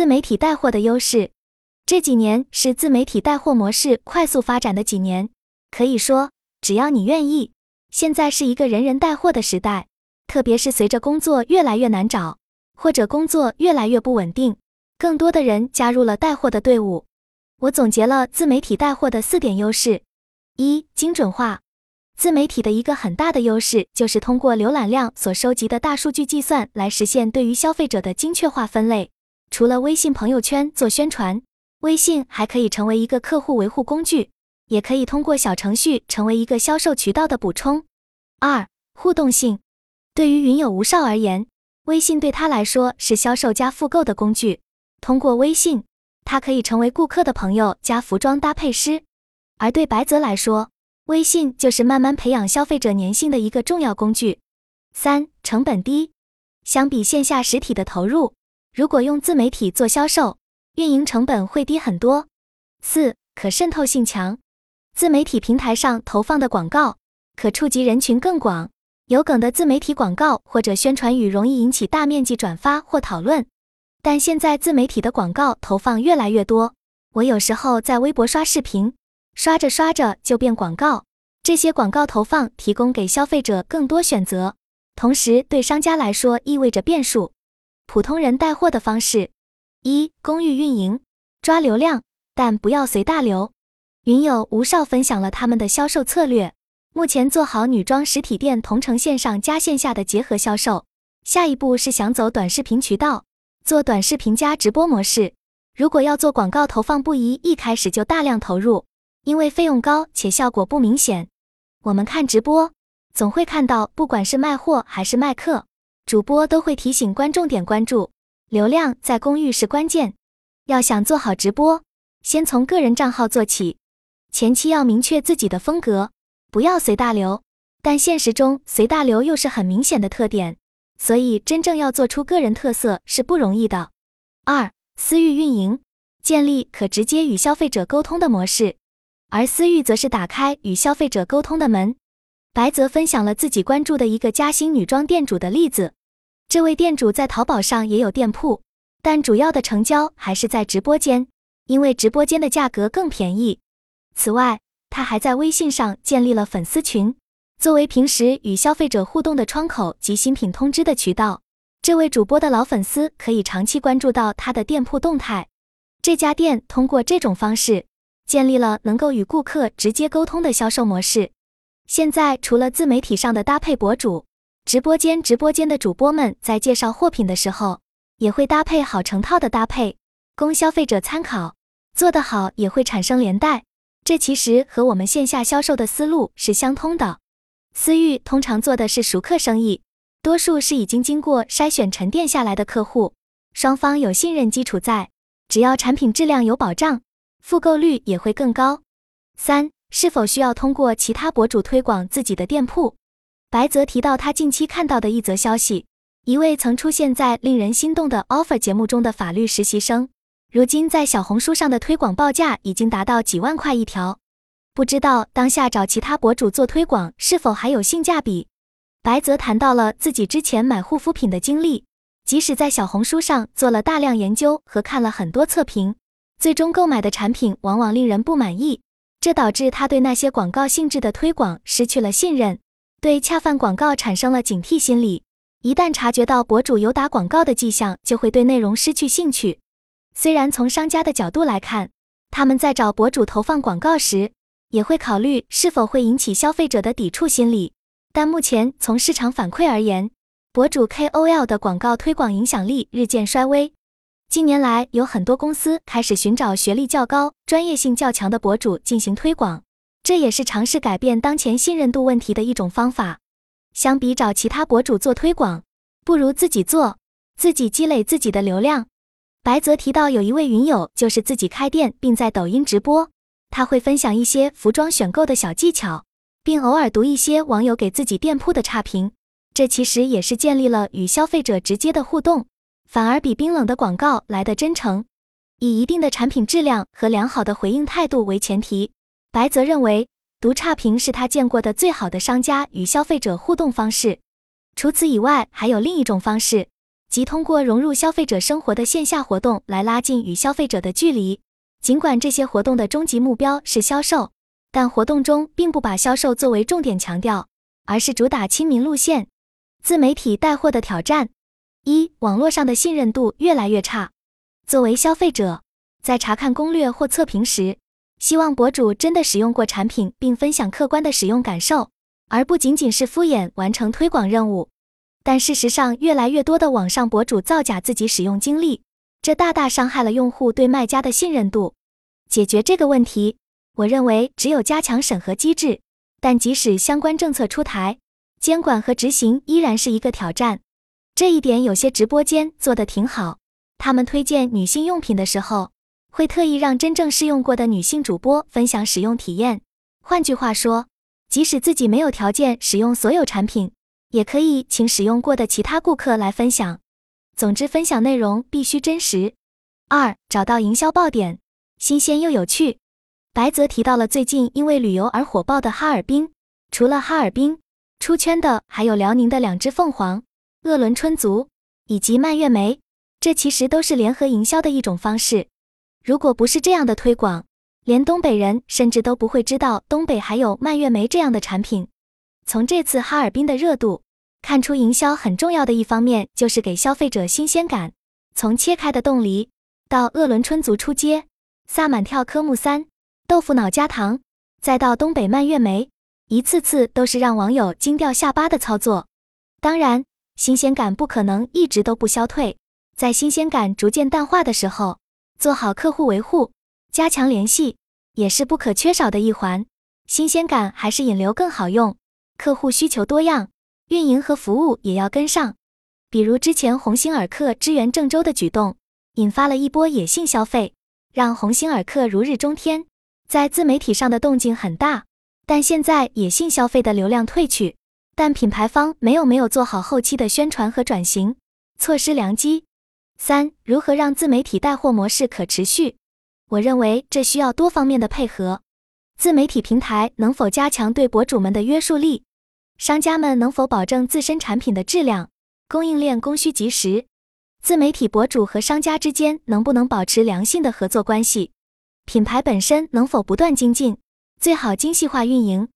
自媒体带货的优势。这几年是自媒体带货模式快速发展的几年，可以说，只要你愿意，现在是一个人人带货的时代。特别是随着工作越来越难找，或者工作越来越不稳定，更多的人加入了带货的队伍。我总结了自媒体带货的四点优势：一、精准化。自媒体的一个很大的优势就是通过浏览量所收集的大数据计算来实现对于消费者的精确化分类。除了微信朋友圈做宣传，微信还可以成为一个客户维护工具，也可以通过小程序成为一个销售渠道的补充。二、互动性。对于云友吴少而言，微信对他来说是销售加复购的工具。通过微信，他可以成为顾客的朋友加服装搭配师；而对白泽来说，微信就是慢慢培养消费者粘性的一个重要工具。三、成本低，相比线下实体的投入，如果用自媒体做销售，运营成本会低很多。四、可渗透性强，自媒体平台上投放的广告可触及人群更广，有梗的自媒体广告或者宣传语容易引起大面积转发或讨论。但现在自媒体的广告投放越来越多，我有时候在微博刷视频。刷着刷着就变广告，这些广告投放提供给消费者更多选择，同时对商家来说意味着变数。普通人带货的方式：一、公域运营，抓流量，但不要随大流。云友吴少分享了他们的销售策略，目前做好女装实体店同城线上加线下的结合销售，下一步是想走短视频渠道，做短视频加直播模式。如果要做广告投放，不宜一开始就大量投入。因为费用高且效果不明显，我们看直播总会看到，不管是卖货还是卖课，主播都会提醒观众点关注。流量在公寓是关键，要想做好直播，先从个人账号做起，前期要明确自己的风格，不要随大流。但现实中随大流又是很明显的特点，所以真正要做出个人特色是不容易的。二、私域运营，建立可直接与消费者沟通的模式。而私域则是打开与消费者沟通的门。白泽分享了自己关注的一个嘉兴女装店主的例子。这位店主在淘宝上也有店铺，但主要的成交还是在直播间，因为直播间的价格更便宜。此外，他还在微信上建立了粉丝群，作为平时与消费者互动的窗口及新品通知的渠道。这位主播的老粉丝可以长期关注到他的店铺动态。这家店通过这种方式。建立了能够与顾客直接沟通的销售模式。现在，除了自媒体上的搭配博主，直播间直播间的主播们在介绍货品的时候，也会搭配好成套的搭配，供消费者参考。做得好也会产生连带，这其实和我们线下销售的思路是相通的。私域通常做的是熟客生意，多数是已经经过筛选沉淀下来的客户，双方有信任基础在，只要产品质量有保障。复购率也会更高。三，是否需要通过其他博主推广自己的店铺？白泽提到他近期看到的一则消息：一位曾出现在令人心动的 offer 节目中的法律实习生，如今在小红书上的推广报价已经达到几万块一条。不知道当下找其他博主做推广是否还有性价比？白泽谈到了自己之前买护肤品的经历，即使在小红书上做了大量研究和看了很多测评。最终购买的产品往往令人不满意，这导致他对那些广告性质的推广失去了信任，对恰饭广告产生了警惕心理。一旦察觉到博主有打广告的迹象，就会对内容失去兴趣。虽然从商家的角度来看，他们在找博主投放广告时，也会考虑是否会引起消费者的抵触心理，但目前从市场反馈而言，博主 KOL 的广告推广影响力日渐衰微。近年来，有很多公司开始寻找学历较高、专业性较强的博主进行推广，这也是尝试改变当前信任度问题的一种方法。相比找其他博主做推广，不如自己做，自己积累自己的流量。白泽提到，有一位云友就是自己开店，并在抖音直播，他会分享一些服装选购的小技巧，并偶尔读一些网友给自己店铺的差评，这其实也是建立了与消费者直接的互动。反而比冰冷的广告来得真诚，以一定的产品质量和良好的回应态度为前提。白泽认为，读差评是他见过的最好的商家与消费者互动方式。除此以外，还有另一种方式，即通过融入消费者生活的线下活动来拉近与消费者的距离。尽管这些活动的终极目标是销售，但活动中并不把销售作为重点强调，而是主打亲民路线。自媒体带货的挑战：一、网络上的信任度越来越差。作为消费者，在查看攻略或测评时，希望博主真的使用过产品，并分享客观的使用感受，而不仅仅是敷衍完成推广任务。但事实上，越来越多的网上博主造假自己使用经历，这大大伤害了用户对卖家的信任度。解决这个问题，我认为只有加强审核机制。但即使相关政策出台，监管和执行依然是一个挑战。这一点有些直播间做得挺好，他们推荐女性用品的时候。会特意让真正试用过的女性主播分享使用体验。换句话说，即使自己没有条件使用所有产品，也可以请使用过的其他顾客来分享。总之，分享内容必须真实。二、找到营销爆点，新鲜又有趣。白泽提到了最近因为旅游而火爆的哈尔滨。除了哈尔滨，出圈的还有辽宁的两只凤凰、鄂伦春族以及蔓越莓。这其实都是联合营销的一种方式。如果不是这样的推广，连东北人甚至都不会知道东北还有蔓越莓这样的产品。从这次哈尔滨的热度看出，营销很重要的一方面就是给消费者新鲜感。从切开的冻梨到鄂伦春族出街，萨满跳科目三，豆腐脑加糖，再到东北蔓越莓，一次次都是让网友惊掉下巴的操作。当然，新鲜感不可能一直都不消退，在新鲜感逐渐淡化的时候。做好客户维护，加强联系也是不可缺少的一环。新鲜感还是引流更好用，客户需求多样，运营和服务也要跟上。比如之前鸿星尔克支援郑州的举动，引发了一波野性消费，让鸿星尔克如日中天，在自媒体上的动静很大。但现在野性消费的流量退去，但品牌方没有没有做好后期的宣传和转型，错失良机。三、如何让自媒体带货模式可持续？我认为这需要多方面的配合。自媒体平台能否加强对博主们的约束力？商家们能否保证自身产品的质量？供应链供需及时？自媒体博主和商家之间能不能保持良性的合作关系？品牌本身能否不断精进？最好精细化运营，